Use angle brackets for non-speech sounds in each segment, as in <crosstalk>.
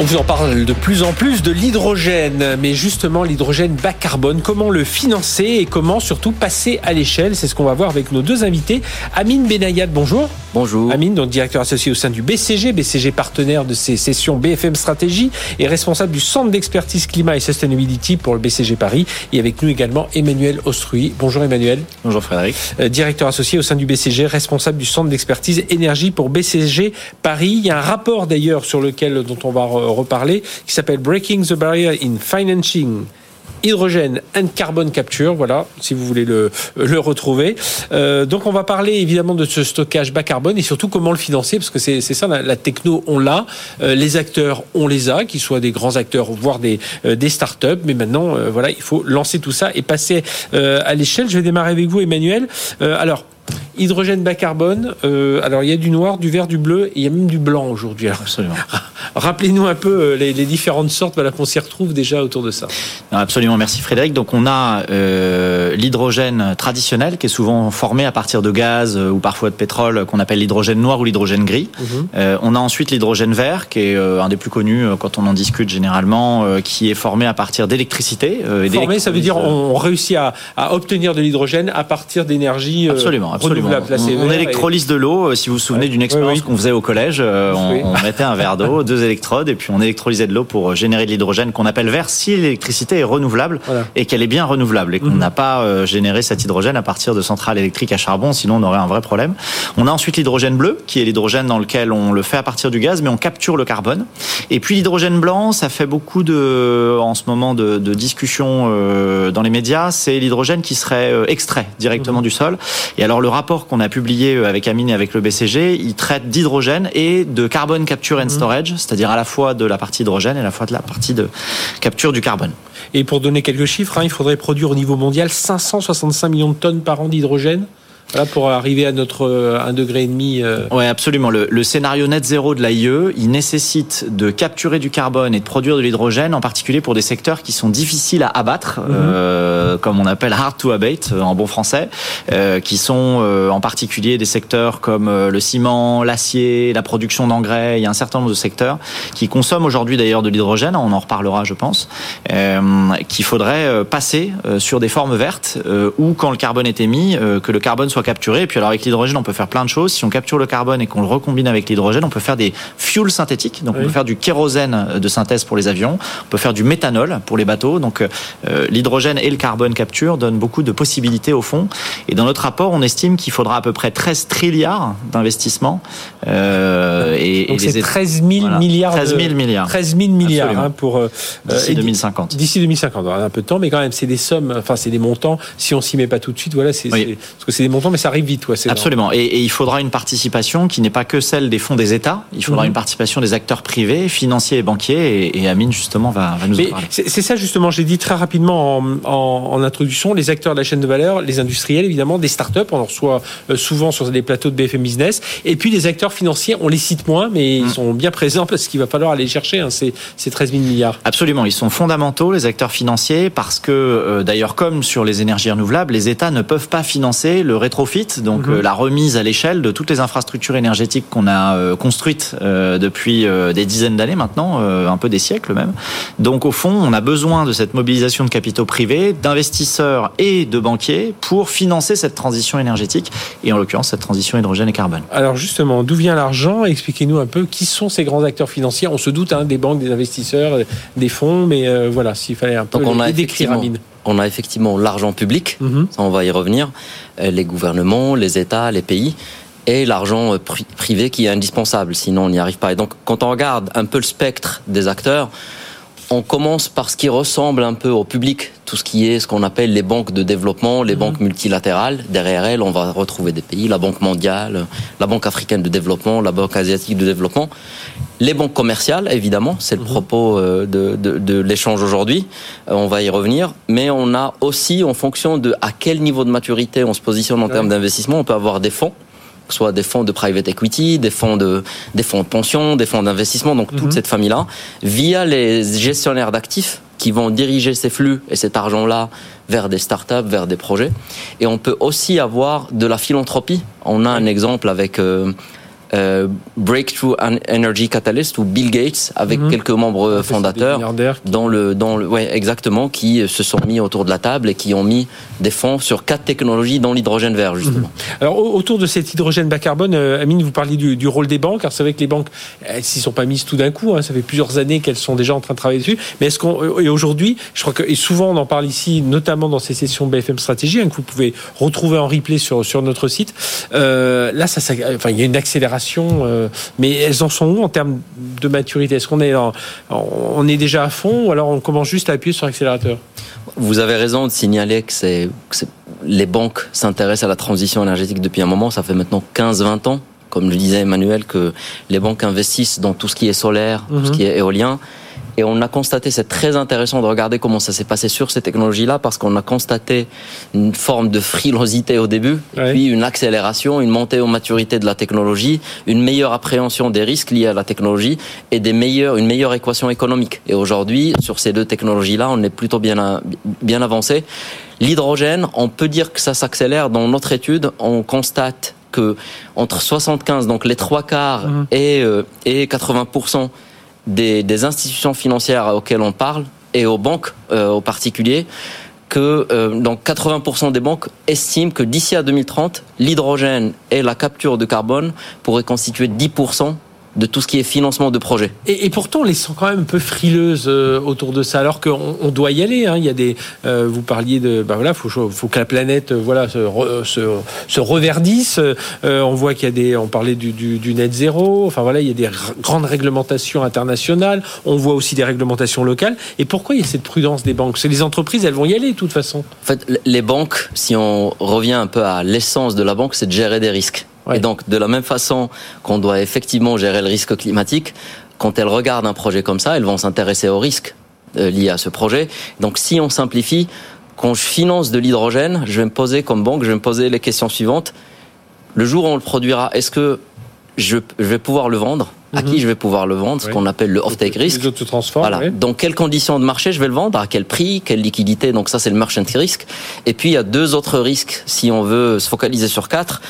On vous en parle de plus en plus de l'hydrogène, mais justement l'hydrogène bas carbone, comment le financer et comment surtout passer à l'échelle, c'est ce qu'on va voir avec nos deux invités. Amine Benayad, bonjour. Bonjour. Amine, donc directeur associé au sein du BCG, BCG partenaire de ces sessions BFM Stratégie et responsable du Centre d'expertise climat et sustainability pour le BCG Paris. Et avec nous également Emmanuel Ostruy. Bonjour Emmanuel. Bonjour Frédéric. Euh, directeur associé au sein du BCG, responsable du Centre d'expertise énergie pour BCG Paris. Il y a un rapport d'ailleurs sur lequel dont on va reparler, qui s'appelle Breaking the Barrier in Financing hydrogène and carbon capture, voilà, si vous voulez le, le retrouver. Euh, donc on va parler évidemment de ce stockage bas carbone et surtout comment le financer, parce que c'est ça, la, techno, on l'a, euh, les acteurs, on les a, qu'ils soient des grands acteurs, voire des, euh, des startups, mais maintenant, voilà, il faut lancer tout ça et passer à l'échelle. Je vais démarrer avec vous, Emmanuel. alors, Hydrogène bas carbone. Euh, alors il y a du noir, du vert, du bleu, et il y a même du blanc aujourd'hui. Absolument. <laughs> Rappelez-nous un peu euh, les, les, différentes sortes voilà, qu'on s'y retrouve déjà autour de ça. absolument, merci Frédéric. Donc on a euh, l'hydrogène traditionnel qui est souvent formé à partir de gaz euh, ou parfois de pétrole qu'on appelle l'hydrogène noir ou l'hydrogène gris. Mhm. on a ensuite l'hydrogène vert qui est un des plus connus quand on en discute généralement, qui est formé à partir d'électricité. formé, ça veut dire on réussit à, à obtenir de l'hydrogène à partir d'énergie absolument, absolument on, électrolyse de l'eau. Euh, si vous vous souvenez d'une expérience qu'on faisait au collège, euh, on, mettait un verre d'eau, deux électrodes, et puis on électrolysait de l'eau pour euh, générer de l'hydrogène qu'on appelle vert si l'électricité est renouvelable et qu'elle est bien renouvelable et qu'on mhm. n'a pas généré cet hydrogène à partir de centrales électriques à charbon, sinon on aurait un vrai problème. On a ensuite l'hydrogène bleu, qui est l'hydrogène dans lequel on le fait à partir du gaz, mais on capture le carbone. Et puis l'hydrogène blanc, ça fait beaucoup de, en ce moment, de, de discussions dans les médias. C'est l'hydrogène qui serait extrait directement mhm. du sol. Et alors le rapport qu'on a publié euh, avec Amine et avec le BCG, il traite d'hydrogène et de carbone capture and mhm. storage, c'est-à-dire à la fois de la partie hydrogène et à la fois de la partie de capture du carbone. Et pour donner quelques chiffres, hein, il faudrait produire au niveau mondial 565 millions de tonnes par an d'hydrogène voilà, pour arriver à notre 1,5 euh, degré demi. Euh. Oui, absolument. Le, le, scénario net zéro de l'AIE, il nécessite de capturer du carbone et de produire de l'hydrogène, en particulier pour des secteurs qui sont difficiles à abattre, mhm. euh, comme on appelle hard to abate en bon français, euh, qui sont en particulier des secteurs comme le ciment, l'acier, la production d'engrais. Il y a un certain nombre de secteurs qui consomment aujourd'hui d'ailleurs de l'hydrogène. On en reparlera, je pense. qu'il faudrait passer sur des formes vertes où, quand le carbone est émis, que le carbone soit capturé. Et puis alors avec l'hydrogène, on peut faire plein de choses. Si on capture le carbone et qu'on le recombine avec l'hydrogène, on peut faire des fuels synthétiques. Donc on peut faire du kérosène de synthèse pour les avions. On peut faire du méthanol pour les bateaux. Donc euh, l'hydrogène et le carbone capture donnent beaucoup de possibilités au fond. Et dans notre rapport, on estime qu'il faudra à peu près 13 trilliards d'investissements. Euh, et, Donc c'est 13 000 milliards. 13 000 milliards. 13 000 milliards hein, pour euh, d'ici 2050. D'ici 2050. On a un peu de temps, mais quand même, c'est des sommes. Enfin, c'est des montants. Si on s'y met pas tout de suite, voilà, c'est parce que c'est des montants mais ça arrive vite. Absolument. Et, il faudra une participation qui n'est pas que celle des fonds des États. Il faudra mhm. une participation des acteurs privés, financiers et banquiers. Et, Amine, justement, va, nous en parler. C'est ça, justement. J'ai dit très rapidement en, introduction les acteurs de la chaîne de valeur, les industriels, évidemment, des startups. On en reçoit euh, souvent sur des plateaux de BFM Business. Et puis les acteurs financiers, on les cite moins, mais ils mhm. sont bien présents parce qu'il va falloir aller chercher hein, ces, 13 000 milliards. Absolument. Ils sont fondamentaux, les acteurs financiers, parce que, euh, d'ailleurs, comme sur les énergies renouvelables, les États ne peuvent pas financer le rétrofit, donc mhm. euh, la remise à l'échelle de toutes les infrastructures énergétiques qu'on a euh, construites euh, depuis des dizaines d'années maintenant, un peu des siècles même. Donc au fond, on a besoin de cette mobilisation de capitaux privés, d'investisseurs et de banquiers pour financer cette transition énergétique et en l'occurrence cette transition hydrogène et carbone. Alors justement, d'où vient l'argent? Expliquez-nous un peu qui sont ces grands acteurs financiers. On se doute hein, des banques, des investisseurs, des fonds, mais voilà, s'il fallait un peu les décrire, Amine on a effectivement l'argent public, mhm. ça on va y revenir, euh, les gouvernements, les États, les pays, et l'argent euh, privé qui est indispensable, sinon on n'y arrive pas. Et donc quand on regarde un peu le spectre des acteurs, on commence par ce qui ressemble un peu au public, tout ce qui est ce qu'on appelle les banques de développement, les mhm. banques multilatérales. Derrière elles, on va retrouver des pays, la Banque mondiale, la Banque africaine de développement, la Banque asiatique de développement. Les banques commerciales, évidemment, c'est le mhm. propos euh, de, de, l'échange aujourd'hui. Euh, on va y revenir. Mais on a aussi, en fonction de à quel niveau de maturité on se positionne en termes d'investissement, on peut avoir des fonds soit des fonds de private equity, des fonds de, des fonds de pension, des fonds d'investissement, donc toute mhm. cette famille-là, via les gestionnaires d'actifs qui vont diriger ces flux et cet argent-là vers des startups, vers des projets. Et on peut aussi avoir de la philanthropie. On a un exemple avec euh, euh, Breakthrough Energy Catalyst ou Bill Gates avec mhm. quelques membres ah, fondateurs dans le dans le ouais exactement qui se sont mis autour de la table et qui ont mis des fonds sur quatre technologies dont l'hydrogène vert justement. Mhm. Alors autour de cet hydrogène bas carbone, euh, Amine, vous parliez du, du, rôle des banques. Alors c'est vrai que les banques, elles s'y sont pas mises tout d'un coup. Hein, ça fait plusieurs années qu'elles sont déjà en train de travailler dessus. Mais est-ce qu'on euh, et aujourd'hui, je crois que et souvent on en parle ici, notamment dans ces sessions BFM Stratégie hein, que vous pouvez retrouver en replay sur sur notre site. Euh, là, ça, ça, enfin il y a une accélération euh, mais elles en sont où en termes de maturité? Est-ce qu'on est, on est déjà à fond ou alors on commence juste à appuyer sur l'accélérateur? Vous avez raison de signaler que, c'est, les banques s'intéressent à la transition énergétique depuis un moment. Ça fait maintenant 15-20 ans, comme le disait Emmanuel, que les banques investissent dans tout ce qui est solaire, tout ce mhm. qui est éolien. Et on a constaté, c'est très intéressant de regarder comment ça s'est passé sur ces technologies-là, parce qu'on a constaté une forme de frilosité au début, puis une accélération, une montée aux maturités de la technologie, une meilleure appréhension des risques liés à la technologie et des meilleures, une meilleure équation économique. Et aujourd'hui, sur ces deux technologies-là, on est plutôt bien, bien avancé. L'hydrogène, on peut dire que ça s'accélère. Dans notre étude, on constate que entre 75, donc les trois quarts, mmh. et, euh, et 80 des, institutions financières auxquelles on parle et aux banques, euh, aux particuliers, que euh, donc 80% des banques estiment que d'ici à 2030, l'hydrogène et la capture de carbone pourraient constituer 10% de tout ce qui est financement de projets. Et, pourtant, on les sent quand même un peu frileuses euh, autour de ça, alors qu'on on doit y aller. Hein. Il y a des, euh, vous parliez de, ben voilà, faut, faut que la planète, euh, voilà, se, se, se reverdisse. on voit qu'il y a des, on parlait du, du, du, net zéro. Enfin voilà, il y a des grandes réglementations internationales. On voit aussi des réglementations locales. Et pourquoi il y a cette prudence des banques? C'est les entreprises, elles vont y aller de toute façon. En fait, les banques, si on revient un peu à l'essence de la banque, c'est de gérer des risques. Et donc, de la même façon qu'on doit effectivement gérer le risque climatique, quand elles regardent un projet comme ça, elles vont s'intéresser aux risques euh, liés à ce projet. Donc, si on simplifie, quand je finance de l'hydrogène, je vais me poser comme banque, je vais me poser les questions suivantes. Le jour où on le produira, est-ce que je, vais pouvoir le vendre? À qui mhm. je vais pouvoir le vendre, ce qu'on appelle le off-take risk. voilà. Dans quelles conditions de marché je vais le vendre, à quel prix, quelle liquidité? Donc ça, c'est le merchant risk. Et puis il y a deux autres risques si on veut se focaliser sur quatre.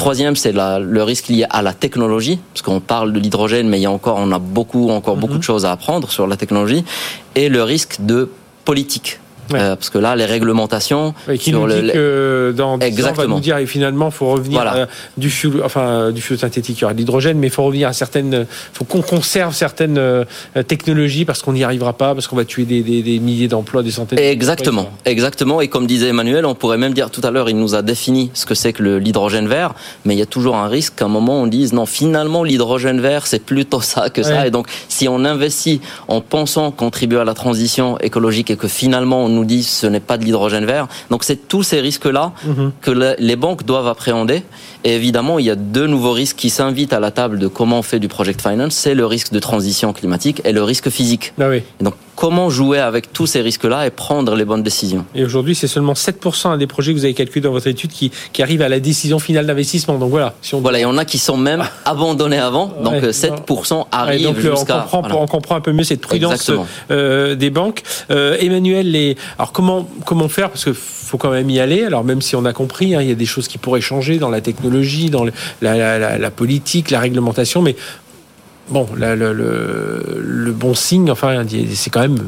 Troisième, c'est le risque lié à la technologie, parce qu'on parle de l'hydrogène, mais il y a encore, on a beaucoup, encore beaucoup mhm. de choses à apprendre sur la technologie, et le risque de politique. Euh, parce que là, les réglementations qui nous dit que dans 10 Exactement. on va nous dire et finalement, il faut revenir euh, du fuel, enfin du fuel synthétique, il y aura de l'hydrogène, mais il faut revenir à certaines, faut qu'on conserve certaines euh, technologies parce qu'on n'y arrivera pas, parce qu'on va tuer des, des, des milliers d'emplois, des centaines. Exactement, exactement. Et comme disait Emmanuel, on pourrait même dire tout à l'heure, il nous a défini ce que c'est que l'hydrogène vert, mais il y a toujours un risque qu'à un moment on dise non, finalement l'hydrogène vert c'est plutôt ça que ça. Et donc, si on investit en pensant contribuer à la transition écologique et que finalement on nous dit ce n'est pas de l'hydrogène vert. Donc c'est tous ces risques-là mhm. que les banques doivent appréhender. Et évidemment, il y a deux nouveaux risques qui s'invitent à la table de comment on fait du project finance. C'est le risque de transition climatique et le risque physique. Ah oui. donc comment jouer avec tous ces risques-là et prendre les bonnes décisions. Et aujourd'hui, c'est seulement 7% des projets que vous avez calculés dans votre étude qui, qui arrivent à la décision finale d'investissement. Donc voilà. Si on... Voilà, il y en a qui sont même abandonnés avant. Donc 7% arrivent jusqu'à... On comprend, on comprend un peu mieux cette prudence euh, des banques. Euh, Emmanuel, les... alors comment, comment faire? Parce que faut quand même y aller. Alors même si on a compris, hein, il y a des choses qui pourraient changer dans la technologie, dans la, la, la politique, la réglementation, mais bon, le, le, bon signe, enfin, c'est quand même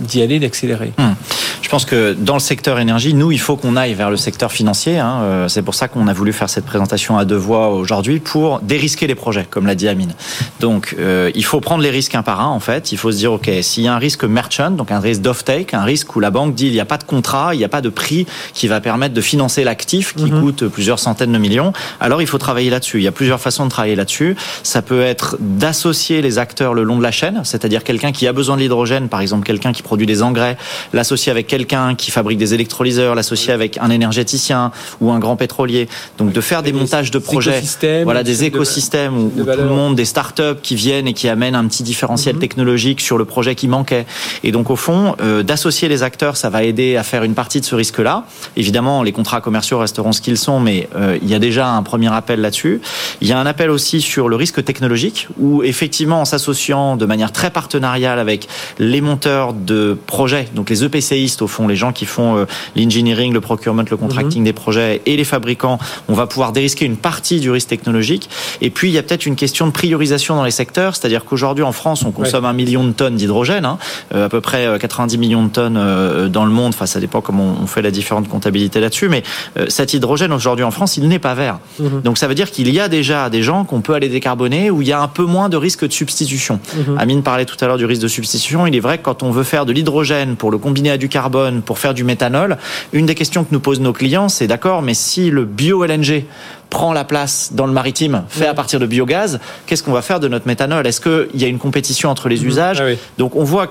d'y aller, d'accélérer. Hmm. Je pense que dans le secteur énergie, nous, il faut qu'on aille vers le secteur financier. Hein. Euh, c'est pour ça qu'on a voulu faire cette présentation à deux voix aujourd'hui pour dérisquer les projets, comme l'a dit Amine. Donc, euh, il faut prendre les risques un par un, en fait. Il faut se dire, OK, s'il y a un risque merchant, donc un risque d'off-take, un risque où la banque dit il n'y a pas de contrat, il n'y a pas de prix qui va permettre de financer l'actif qui mhm. coûte plusieurs centaines de millions, alors il faut travailler là-dessus. Il y a plusieurs façons de travailler là-dessus. Ça peut être d'associer les acteurs le long de la chaîne, c'est-à-dire quelqu'un qui a besoin de l'hydrogène, par exemple quelqu'un qui produit des engrais, l'associer avec quelqu'un qui fabrique des électrolyseurs, l'associer avec un énergéticien ou un grand pétrolier. Donc de faire des, montages de projets, voilà des écosystèmes où, tout le monde, des startups qui viennent et qui amènent un petit différentiel mhm. technologique sur le projet qui manquait. Et donc au fond, euh, d'associer les acteurs, ça va aider à faire une partie de ce risque-là. Évidemment, les contrats commerciaux resteront ce qu'ils sont, mais euh, il y a déjà un premier appel là-dessus. Il y a un appel aussi sur le risque technologique, où effectivement, en s'associant de manière très partenariale avec les monteurs de projets, donc les EPCistes au fond, les gens qui font euh, l'engineering, le procurement, le contracting mhm. des projets et les fabricants, on va pouvoir dérisquer une partie du risque technologique. Et puis, il y a peut-être une question de priorisation dans les secteurs, c'est-à-dire qu'aujourd'hui en France, on consomme un million de tonnes d'hydrogène, hein, euh, à peu près 90 millions de tonnes dans le monde. Enfin, ça dépend comment on fait la différente comptabilité là-dessus, mais cet hydrogène aujourd'hui en France, il n'est pas vert. Mhm. Donc ça veut dire qu'il y a déjà des gens qu'on peut aller décarboner où il y a un peu moins de risque de substitution. Mhm. Amine parlait tout à l'heure du risque de substitution. Il est vrai que quand on veut faire de l'hydrogène pour le combiner à du carbone, pour faire du méthanol, une des questions que nous posent nos clients, c'est d'accord, mais si le bio-LNG prend la place dans le maritime, fait à partir de biogaz, qu'est-ce qu'on va faire de notre méthanol? Est-ce qu'il y a une compétition entre les mhm. usages? Ah Donc on voit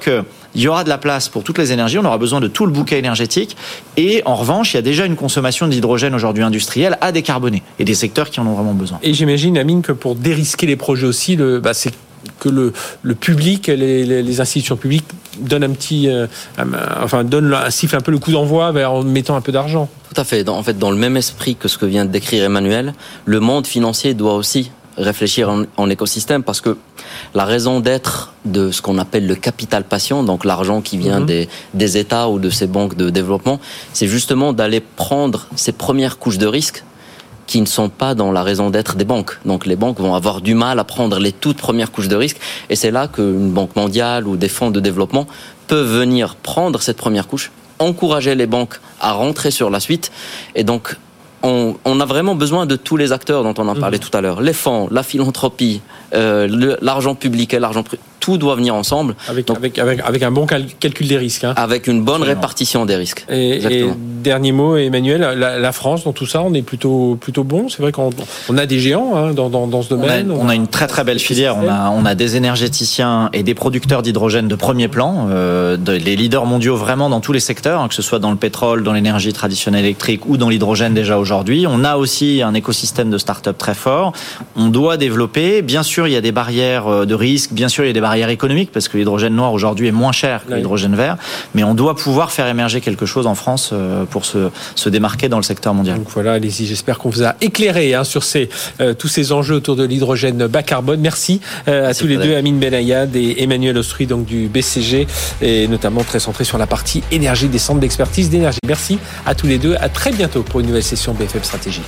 qu'il y aura de la place pour toutes les énergies, on aura besoin de tout le bouquet énergétique, et en revanche, il y a déjà une consommation d'hydrogène aujourd'hui industrielle à décarboner, et des secteurs qui en ont vraiment besoin. Et j'imagine, Amine, que pour dérisquer les projets aussi, le, bah, c'est que le, le public, les, les, institutions publiques donnent un petit, euh, enfin donnent un siffle un peu le coup d'envoi en mettant un peu d'argent. Tout à fait. en fait, dans le même esprit que ce que vient de décrire Emmanuel, le monde financier doit aussi réfléchir en, écosystème parce que la raison d'être de ce qu'on appelle le capital patient, donc l'argent qui vient mhm. des, des États ou de ces banques de développement, c'est justement d'aller prendre ces premières couches de risque qui ne sont pas dans la raison d'être des banques. Donc les banques vont avoir du mal à prendre les toutes premières couches de risque. Et c'est là qu'une banque mondiale ou des fonds de développement peuvent venir prendre cette première couche, encourager les banques à rentrer sur la suite. Et donc on, on, a vraiment besoin de tous les acteurs dont on a parlé mmh. tout à l'heure. Les fonds, la philanthropie, euh, l'argent public et l'argent privé tout doit venir ensemble. Avec, avec, avec, un bon calcul des risques. Hein. Avec une bonne répartition des risques. Et, dernier mot, Emmanuel, la, France, dans tout ça, on est plutôt, plutôt bon. C'est vrai qu'on on a des géants hein, dans, dans, dans, ce domaine. On a, une très très belle filière. On a, on a des énergéticiens et des producteurs d'hydrogène de premier plan, euh, les leaders mondiaux vraiment dans tous les secteurs, hein, que ce soit dans le pétrole, dans l'énergie traditionnelle électrique ou dans l'hydrogène déjà aujourd'hui. On a aussi un écosystème de start-up très fort. On doit développer. Bien sûr, il y a des barrières euh, de risque. Bien sûr, il y a des barrières économique parce que l'hydrogène noir aujourd'hui est moins cher que l'hydrogène vert, mais on doit pouvoir faire émerger quelque chose en France euh, pour se, se démarquer dans le secteur mondial. Donc voilà, allez-y, j'espère qu'on vous a éclairé hein, sur ces, euh, tous ces enjeux autour de l'hydrogène bas carbone. Merci, euh, à tous les deux, Amine Benayad et Emmanuel Ostruy donc du BCG, et notamment très centré sur la partie énergie des centres d'expertise d'énergie. Merci à tous les deux, à très bientôt pour une nouvelle session BFM Stratégie.